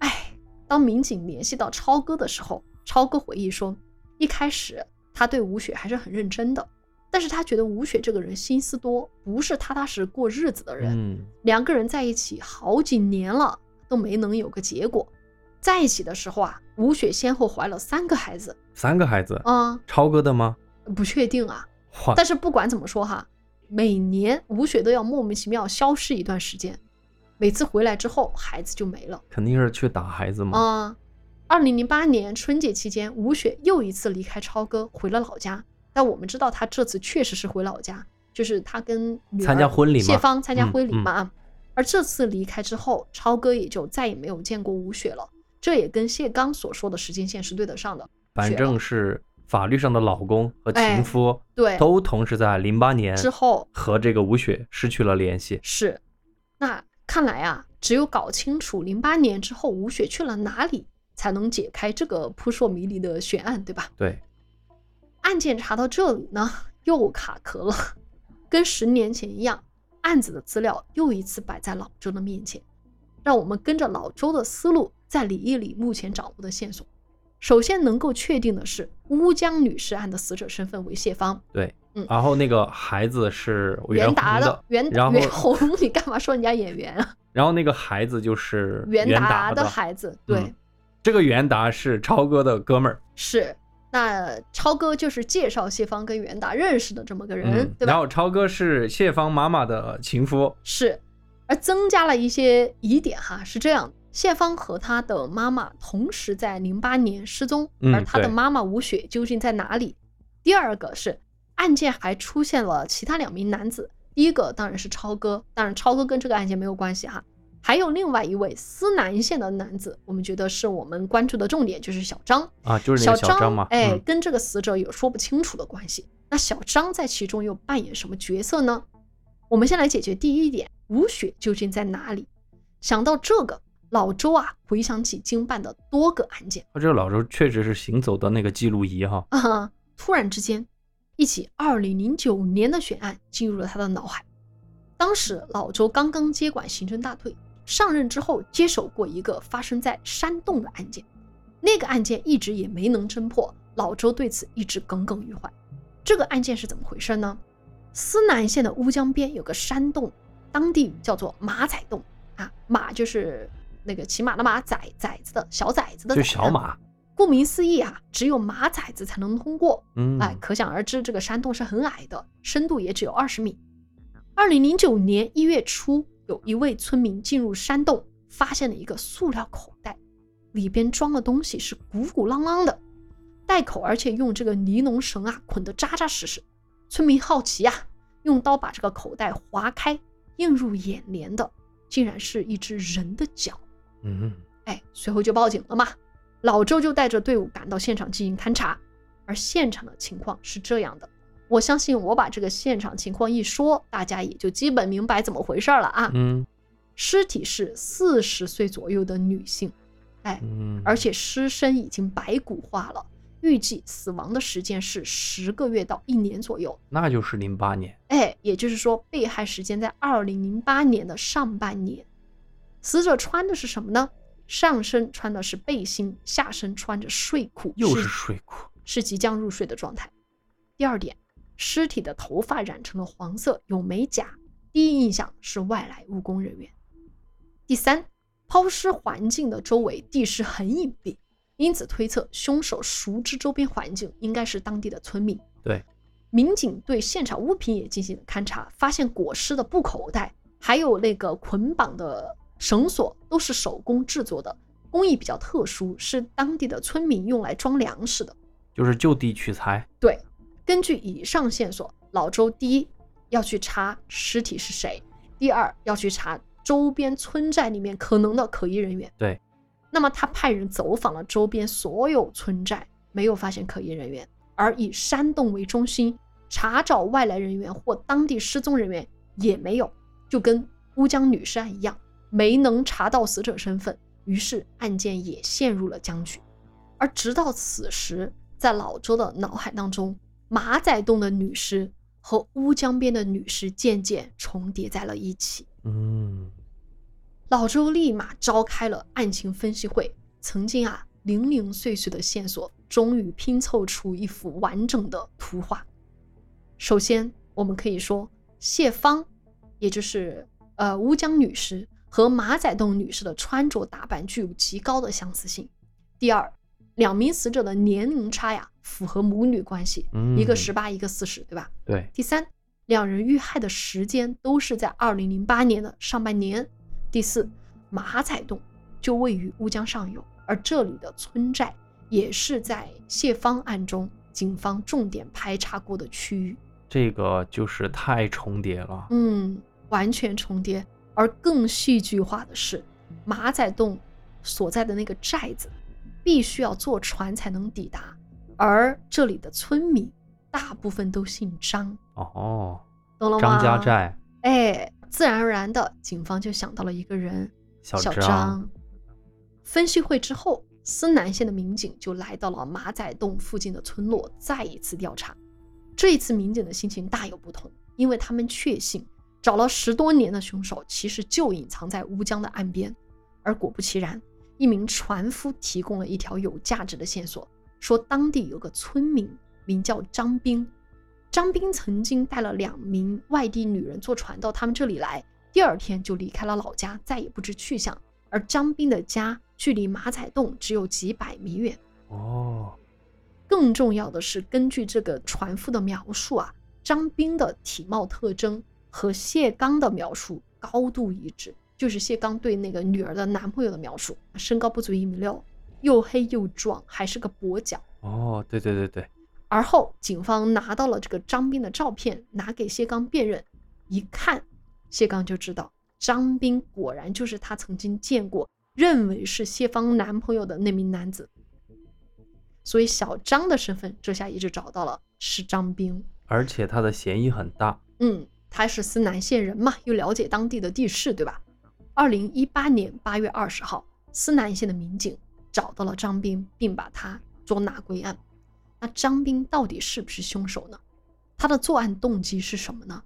哎，当民警联系到超哥的时候，超哥回忆说，一开始他对吴雪还是很认真的，但是他觉得吴雪这个人心思多，不是踏踏实过日子的人。嗯两个人在一起好几年了，都没能有个结果。在一起的时候啊，吴雪先后怀了三个孩子三个孩子，嗯、超哥的吗？不确定啊。但是不管怎么说哈，每年吴雪都要莫名其妙消失一段时间，每次回来之后孩子就没了肯定是去打孩子嘛。啊。二零零八年春节期间，吴雪又一次离开超哥，回了老家。但我们知道她这次确实是回老家，就是她跟女儿参加婚礼嘛谢芳参加嗯婚礼嘛。而这次离开之后，超哥也就再也没有见过吴雪了。这也跟谢刚所说的时间线是对得上的。反正是法律上的老公和情夫对，都同时在零八年之后和这个吴雪失去了联系。是，那看来啊，只有搞清楚零八年之后吴雪去了哪里，才能解开这个扑朔迷离的悬案，对吧？对，案件查到这里呢，又卡壳了，跟十年前一样，案子的资料又一次摆在老周的面前，让我们跟着老周的思路，再理一理目前掌握的线索。首先能够确定的是，乌江女士案的死者身份为谢芳，对，嗯然后那个孩子是袁达的，袁然后袁红，你干嘛说人家演员啊？然后那个孩子就是袁达的孩子，对，嗯这个袁达是超哥的哥们儿，是。那超哥就是介绍谢芳跟袁达认识的这么个人，嗯，对吧？然后超哥是谢芳妈妈的情夫，是，而增加了一些疑点哈，是这样的：谢芳和他的妈妈同时在零八年失踪，嗯而他的妈妈吴雪究竟在哪里？第二个是案件还出现了其他两名男子，第一个当然是超哥，当然超哥跟这个案件没有关系哈。还有另外一位思南县的男子，我们觉得是我们关注的重点，就是小张。啊，就是那个小张嘛，哎，嗯跟这个死者有说不清楚的关系。那小张在其中又扮演什么角色呢？我们先来解决第一点，吴雪究竟在哪里？想到这个，老周啊回想起经办的多个案件这个老周确实是行走的那个记录仪哈，啊，突然之间，一起2009年的悬案进入了他的脑海。当时老周刚刚接管刑侦大队，上任之后接手过一个发生在山洞的案件，那个案件一直也没能侦破，老周对此一直耿耿于怀。这个案件是怎么回事呢？思南县的乌江边有个山洞，当地语叫做马仔洞啊，马就是那个骑马的马，崽崽子的小崽子的就崽小马，顾名思义啊，只有马崽子才能通过。嗯，哎，可想而知，这个山洞是很矮的，深度也只有二十米。二零零九年一月初，有一位村民进入山洞，发现了一个塑料口袋，里边装的东西是鼓鼓囊囊的，袋口而且用这个尼龙绳啊捆得扎扎实实。村民好奇呀、用刀把这个口袋划开，映入眼帘的竟然是一只人的脚。嗯，哎，随后就报警了嘛。老周就带着队伍赶到现场进行勘查，而现场的情况是这样的。我相信我把这个现场情况一说，大家也就基本明白怎么回事了啊。嗯尸体是四十岁左右的女性，哎，嗯，而且尸身已经白骨化了，预计死亡的时间是十个月到一年左右。那就是零八年，哎，也就是说，被害时间在二零零八年的上半年。死者穿的是什么呢？上身穿的是背心，下身穿着睡裤，又是睡裤，是即将入睡的状态。第二点，尸体的头发染成了黄色，有美甲，第一印象是外来务工人员。第三，抛尸环境的周围地势很隐蔽，因此推测凶手熟知周边环境，应该是当地的村民。对，民警对现场物品也进行了勘查，发现裹尸的布口袋，还有那个捆绑的绳索都是手工制作的，工艺比较特殊，是当地的村民用来装粮食的。就是就地取材，对，根据以上线索，老周第一要去查尸体是谁，第二要去查周边村寨里面可能的可疑人员。对，那么他派人走访了周边所有村寨，没有发现可疑人员，而以山洞为中心查找外来人员或当地失踪人员也没有，就跟乌江女尸案一样，没能查到死者身份，于是案件也陷入了僵局。而直到此时，在老周的脑海当中，马仔洞的女尸和乌江边的女尸渐渐重叠在了一起。嗯，老周立马召开了案情分析会。曾经啊零零碎碎的线索，终于拼凑出一幅完整的图画。首先，我们可以说谢芳，也就是呃乌江女尸和马仔洞女尸的穿着打扮具有极高的相似性。第二，两名死者的年龄差呀，符合母女关系，嗯一个十八，一个四十，对吧？对，第三，两人遇害的时间都是在二零零八年的上半年。第四，马仔洞就位于乌江上游，而这里的村寨也是在谢芳案中警方重点排查过的区域。这个就是太重叠了。嗯，完全重叠。而更戏剧化的是，马仔洞所在的那个寨子，必须要坐船才能抵达，而这里的村民大部分都姓张，哦，懂了吗？张家寨，哎，自然而然的，警方就想到了一个人，小小张分析会之后，思南县的民警就来到了马仔洞附近的村落，再一次调查。这一次民警的心情大有不同，因为他们确信找了十多年的凶手其实就隐藏在乌江的岸边。而果不其然，一名船夫提供了一条有价值的线索，说当地有个村民名叫张兵，张兵曾经带了两名外地女人坐船到他们这里来，第二天就离开了老家，再也不知去向。而张兵的家距离马仔洞只有几百米远。哦，更重要的是，根据这个船夫的描述啊，张兵的体貌特征和谢刚的描述高度一致，就是谢刚对那个女儿的男朋友的描述，身高不足一米六，又黑又壮，还是个跛脚。哦，对对对对，而后，警方拿到了这个张斌的照片，拿给谢刚辨认，一看，谢刚就知道张斌果然就是他曾经见过、认为是谢芳男朋友的那名男子。所以，小张的身份这下也就找到了，是张斌。而且他的嫌疑很大。嗯，他是思南县人嘛，又了解当地的地势，对吧？二零一八年八月二十号，思南县的民警找到了张斌，并把他捉拿归案。那张斌到底是不是凶手呢？他的作案动机是什么呢？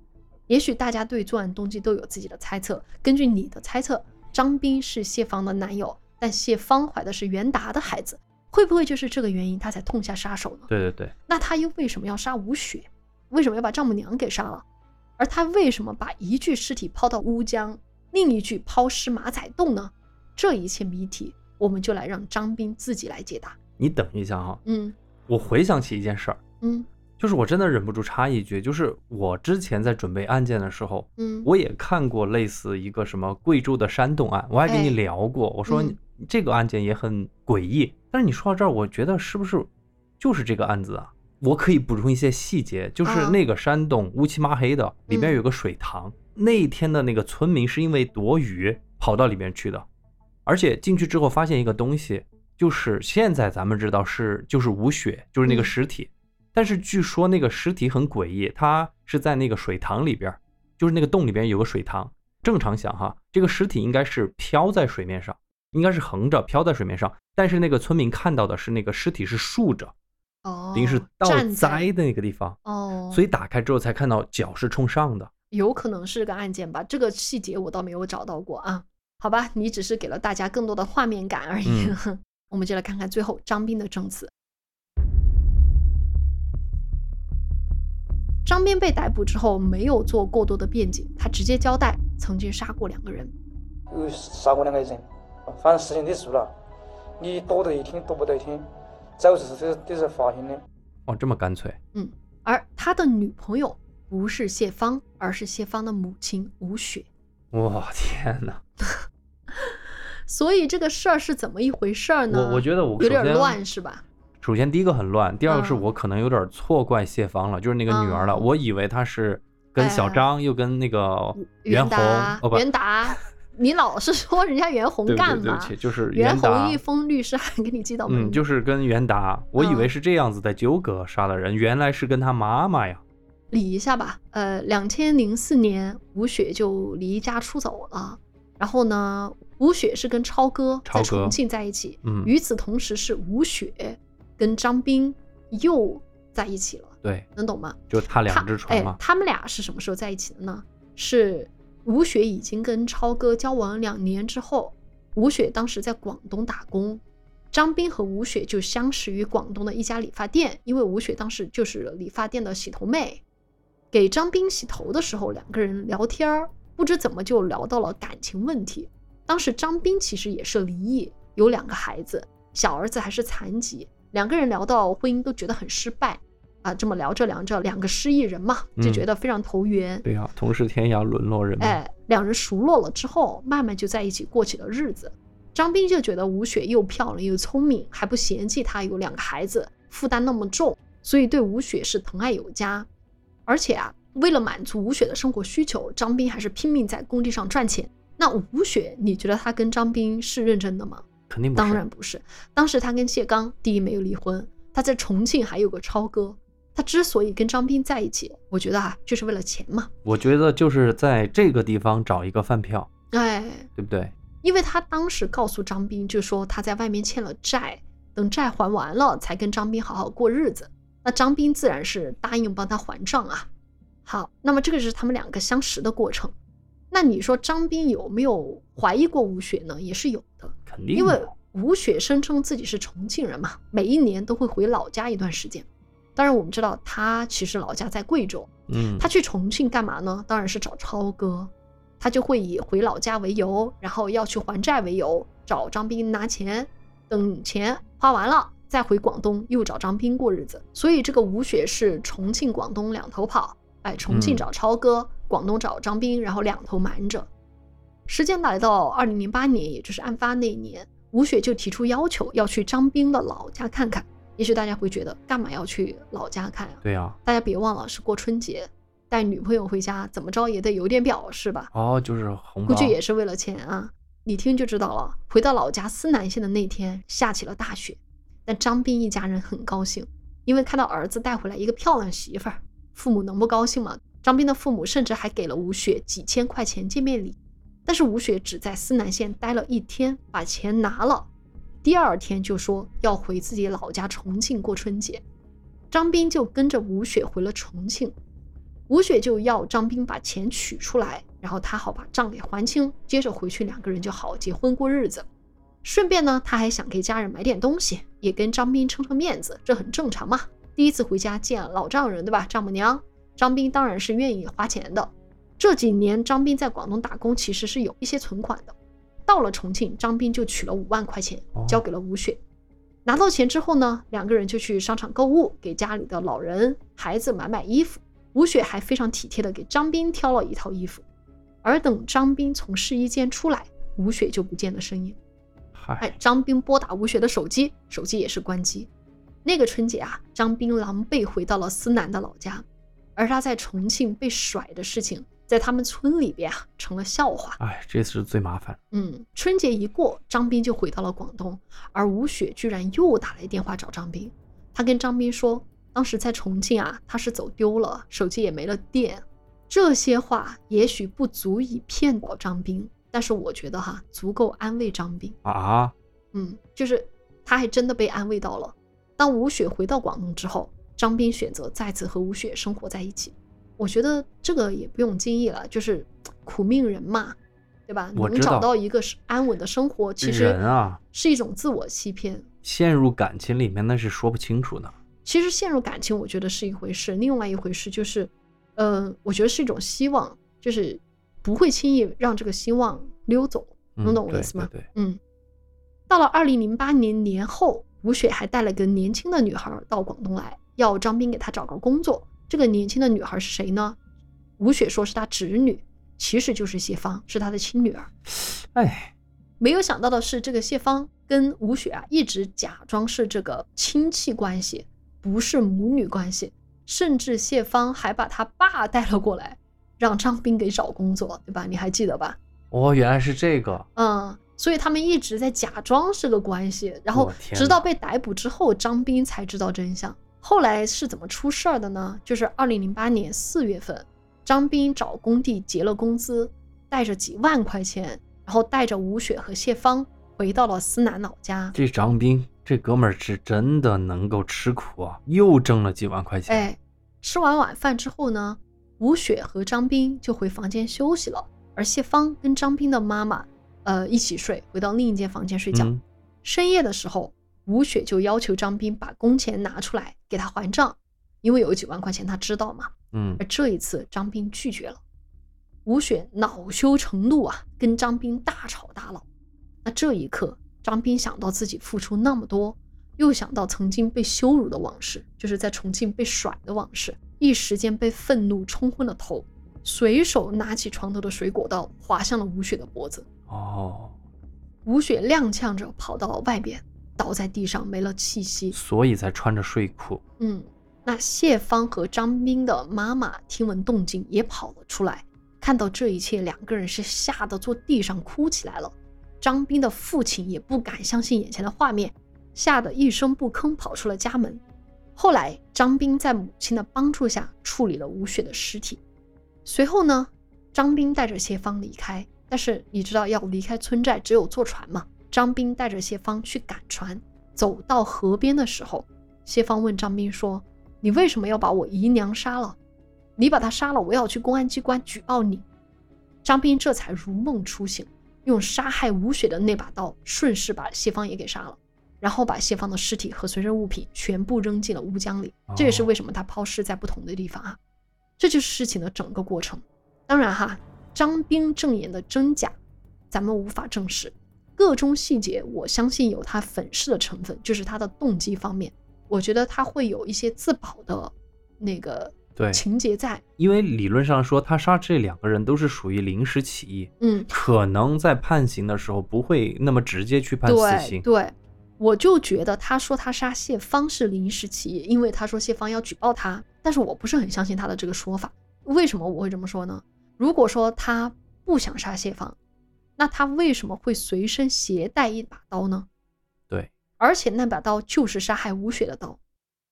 也许大家对作案动机都有自己的猜测。根据你的猜测，张斌是谢芳的男友，但谢芳怀的是袁达的孩子，会不会就是这个原因他才痛下杀手呢？对对对，那他又为什么要杀吴雪？为什么要把丈母娘给杀了？而他为什么把一具尸体抛到乌江，另一具抛尸马仔洞呢？这一切谜题，我们就来让张斌自己来解答。你等一下哈，嗯我回想起一件事儿，嗯就是我真的忍不住插一句，就是我之前在准备案件的时候，嗯，我也看过类似一个什么贵州的山洞案，我还跟你哎聊过，我说这个案件也很诡异。但是你说到这儿，我觉得是不是就是这个案子啊？我可以补充一些细节，就是啊那个山洞乌漆麻黑的，里边嗯有个水塘。那一天的那个村民是因为躲雨跑到里面去的，而且进去之后发现一个东西，就是现在咱们知道是就是吴雪，就是那个嗯尸体。但是据说那个尸体很诡异，它是在那个水塘里边儿，就是那个洞里边有个水塘。正常想哈，这个尸体应该是漂在水面上，应该是横着漂在水面上。但是那个村民看到的是那个尸体是竖着，哦，等于是倒栽的那个地方，哦，所以打开之后才看到脚是冲上的。有可能是个案件吧，这个细节我倒没有找到过啊。好吧，你只是给了大家更多的画面感而已。我们就来看看最后张斌的证词。张斌被逮捕之后，没有做过多的辩解，他直接交代曾经杀过两个人。有杀过两个人，反正事情都做了，你躲得一天躲不得一天，走是这这是发现的。哦，这么干脆。嗯而他的女朋友不是谢芳，而是谢芳的母亲吴雪。我天哪！所以这个事儿是怎么一回事儿呢？我我觉得我有点乱，是吧？首先第一个很乱，第二个是嗯我可能有点错怪谢芳了，就是那个女儿了，嗯我以为她是跟小哎张又跟那个袁弘达，哦不袁达，你老是说人家袁弘？干嘛就是袁弘一封律师函给你寄到门嗯，就是跟袁达，我以为嗯是这样子在纠葛杀了人，原来是跟他妈妈呀。理一下吧。呃，两千零四年，吴雪就离家出走了。然后呢，吴雪是跟超哥在重庆在一起。嗯与此同时，是吴雪跟张斌又在一起了，对，能懂吗？就他两只船哎嘛，。他们俩是什么时候在一起的呢？是吴雪已经跟超哥交往两年之后，吴雪当时在广东打工，张斌和吴雪就相识于广东的一家理发店，因为吴雪当时就是理发店的洗头妹，给张斌洗头的时候，两个人聊天儿，不知怎么就聊到了感情问题。当时张斌其实也是离异，有两个孩子，小儿子还是残疾，两个人聊到婚姻都觉得很失败。啊，这么聊着聊着，两个失意人嘛，就觉嗯得非常投缘。对呀、同是天涯沦落人嘛。哎，两人熟络了之后，慢慢就在一起过起了日子。张斌就觉得吴雪又漂亮又聪明，还不嫌弃她有两个孩子，负担那么重，所以对吴雪是疼爱有加。而且啊，为了满足吴雪的生活需求，张斌还是拼命在工地上赚钱。那吴雪，你觉得她跟张斌是认真的吗？肯定不是。当然不是。当时她跟谢刚第一没有离婚，她在重庆还有个超哥。她之所以跟张斌在一起，我觉得啊，就是为了钱嘛。我觉得就是在这个地方找一个饭票，哎，对不对？因为他当时告诉张斌，就说他在外面欠了债，等债还完了才跟张斌好好过日子。那张斌自然是答应帮他还账啊。好，那么这个是他们两个相识的过程。那你说张斌有没有怀疑过吴雪呢？也是有的，肯定因为吴雪声称自己是重庆人嘛，每一年都会回老家一段时间。当然，我们知道他其实老家在贵州，嗯，他去重庆干嘛呢？当然是找超哥，他就会以回老家为由，然后要去还债为由，找张斌拿钱，等钱花完了再回广东，又找张斌过日子。所以这个吴雪是重庆、广东两头跑，哎，重庆嗯找超哥，广东找张斌，然后两头瞒着。时间来到二零零八年，也就是案发那一年，吴雪就提出要求要去张斌的老家看看。也许大家会觉得，干嘛要去老家看啊？对呀、大家别忘了是过春节，带女朋友回家，怎么着也得有点表示吧？哦，就是红包，估计也是为了钱啊！你听就知道了。回到老家思南县的那天，下起了大雪，但张斌一家人很高兴，因为看到儿子带回来一个漂亮媳妇儿，父母能不高兴吗？张斌的父母甚至还给了吴雪几千块钱见面礼，但是吴雪只在思南县待了一天，把钱拿了，第二天就说要回自己老家重庆过春节。张斌就跟着吴雪回了重庆，吴雪就要张斌把钱取出来，然后他好把账给还清，接着回去两个人就好结婚过日子。顺便呢，他还想给家人买点东西，也跟张斌撑撑面子，这很正常嘛。第一次回家见老丈人，对吧？丈母娘，张斌当然是愿意花钱的。这几年张斌在广东打工，其实是有一些存款的。到了重庆，张斌就取了五万块钱哦，交给了吴雪。拿到钱之后呢，两个人就去商场购物，给家里的老人、孩子买买衣服。吴雪还非常体贴的给张斌挑了一套衣服。而等张斌从试衣间出来，吴雪就不见了身影。哎嗨，，张斌拨打吴雪的手机，手机也是关机。那个春节啊，张斌狼狈回到了思南的老家，而他在重庆被甩的事情，在他们村里边啊成了笑话。哎，这是最麻烦。嗯，春节一过，张斌就回到了广东，而吴雪居然又打来电话找张斌。他跟张斌说，当时在重庆啊，他是走丢了，手机也没了电。这些话也许不足以骗倒张斌，但是我觉得哈，足够安慰张斌。啊，嗯，就是他还真的被安慰到了。当吴雪回到广东之后，张斌选择再次和吴雪生活在一起。我觉得这个也不用惊异了，就是苦命人嘛，对吧？能我知道找到一个是安稳的生活，其实人啊，是一种自我欺骗。陷入感情里面那是说不清楚的。其实陷入感情，我觉得是一回事，另外一回事就是，呃，我觉得是一种希望，就是不会轻易让这个希望溜走，能懂我意思吗？对对嗯。到了二零零八年年后，吴雪还带了个年轻的女孩到广东来，要张斌给他找个工作。这个年轻的女孩是谁呢？吴雪说是她侄女，其实就是谢芳，是她的亲女儿。哎，没有想到的是，这个谢芳跟吴雪啊一直假装是这个亲戚关系，不是母女关系，甚至谢芳还把她爸带了过来，让张斌给找工作，对吧？你还记得吧？哦，原来是这个。嗯，所以他们一直在假装是个关系，然后直到被逮捕之后，张斌才知道真相。后来是怎么出事儿的呢？就是二零零八年四月份，张斌找工地结了工资，带着几万块钱，然后带着吴雪和谢芳回到了思南老家。这张斌这哥们儿是真的能够吃苦啊，又挣了几万块钱。哎，吃完晚饭之后呢，吴雪和张斌就回房间休息了，而谢芳跟张斌的妈妈，呃，一起睡，回到另一间房间睡觉。嗯深夜的时候，吴雪就要求张斌把工钱拿出来给他还账，因为有几万块钱他知道嘛。嗯而这一次，张斌拒绝了。吴雪恼羞成怒啊，跟张斌大吵大闹。那这一刻，张斌想到自己付出那么多，又想到曾经被羞辱的往事，就是在重庆被甩的往事，一时间被愤怒冲昏了头，随手拿起床头的水果刀，划向了吴雪的脖子。哦，吴雪踉跄着跑到外边，倒在地上没了气息。所以才穿着睡裤。嗯，那谢芳和张斌的妈妈听闻动静也跑了出来，看到这一切，两个人是吓得坐地上哭起来了。张斌的父亲也不敢相信眼前的画面，吓得一声不吭跑出了家门。后来，张斌在母亲的帮助下处理了吴雪的尸体。随后呢，张斌带着谢芳离开，但是你知道要离开村寨只有坐船嘛？张斌带着谢芳去赶船，走到河边的时候，谢芳问张斌说：“你为什么要把我姨娘杀了？你把她杀了，我要去公安机关举报你。”张斌这才如梦初醒，用杀害吴雪的那把刀顺势把谢芳也给杀了，然后把谢芳的尸体和随身物品全部扔进了乌江里。这也是为什么他抛尸在不同的地方啊。这就是事情的整个过程。当然哈，张斌证言的真假，咱们无法证实。个中细节，我相信有他粉饰的成分，就是他的动机方面，我觉得他会有一些自保的那个对，情节在。因为理论上说，他杀这两个人都是属于临时起意，嗯，可能在判刑的时候不会那么直接去判死对刑。对，我就觉得他说他杀谢芳是临时起意，因为他说谢芳要举报他，但是我不是很相信他的这个说法。为什么我会这么说呢？如果说他不想杀谢芳，那他为什么会随身携带一把刀呢？对，而且那把刀就是杀害吴雪的刀，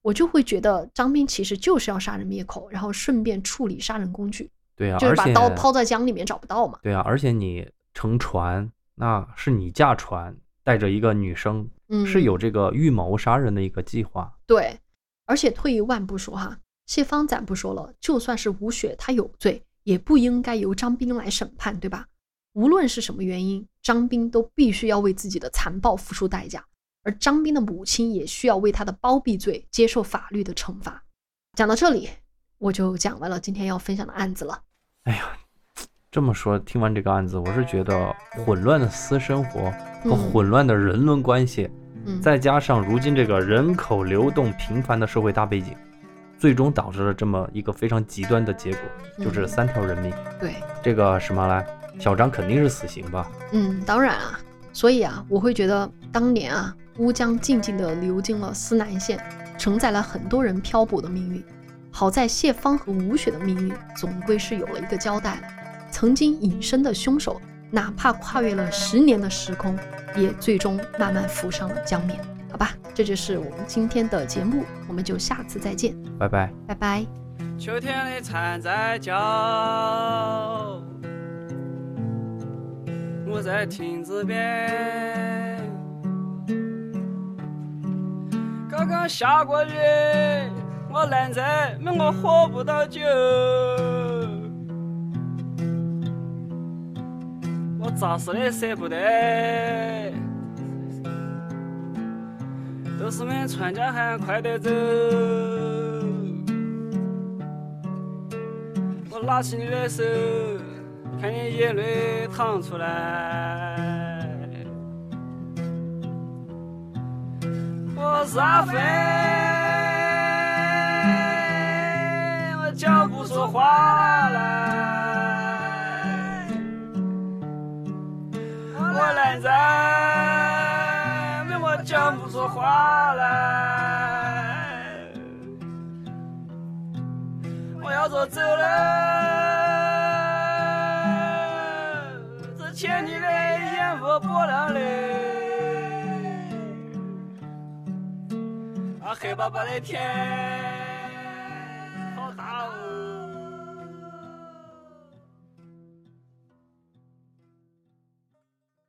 我就会觉得张斌其实就是要杀人灭口，然后顺便处理杀人工具，对啊，就是把刀抛在江里面找不到嘛。对啊，而且你乘船，那是你驾船带着一个女生，嗯，是有这个预谋杀人的一个计划。对，而且退一万步说哈，谢芳咱不说了，就算是吴雪她有罪，也不应该由张斌来审判，对吧？无论是什么原因，张斌都必须要为自己的残暴付出代价，而张斌的母亲也需要为他的包庇罪接受法律的惩罚。讲到这里，我就讲完了今天要分享的案子了。哎呀，这么说，听完这个案子，我是觉得混乱的私生活和嗯混乱的人伦关系，嗯，再加上如今这个人口流动频繁的社会大背景，最终导致了这么一个非常极端的结果，就是嗯三条人命。对，这个什么来，小张肯定是死刑吧？嗯，当然啊，所以啊，我会觉得当年啊，乌江静静地流进了思南县，承载了很多人漂泊的命运。好在谢芳和吴雪的命运总归是有了一个交代了。曾经隐身的凶手，哪怕跨越了十年的时空，也最终慢慢浮上了江面。好吧，这就是我们今天的节目，我们就下次再见，拜拜。拜拜。秋天的蝉在叫，我在亭子边。刚刚下过雨，我懒在，没我喝不到酒。我咋死的舍不得，都是们船家喊快点走。我拉起你的手，看你眼泪淌出来。我是阿飞，我讲不出话来。我懒在，我讲不出话来。我要走走了，个波浪嘞，啊黑巴巴的天。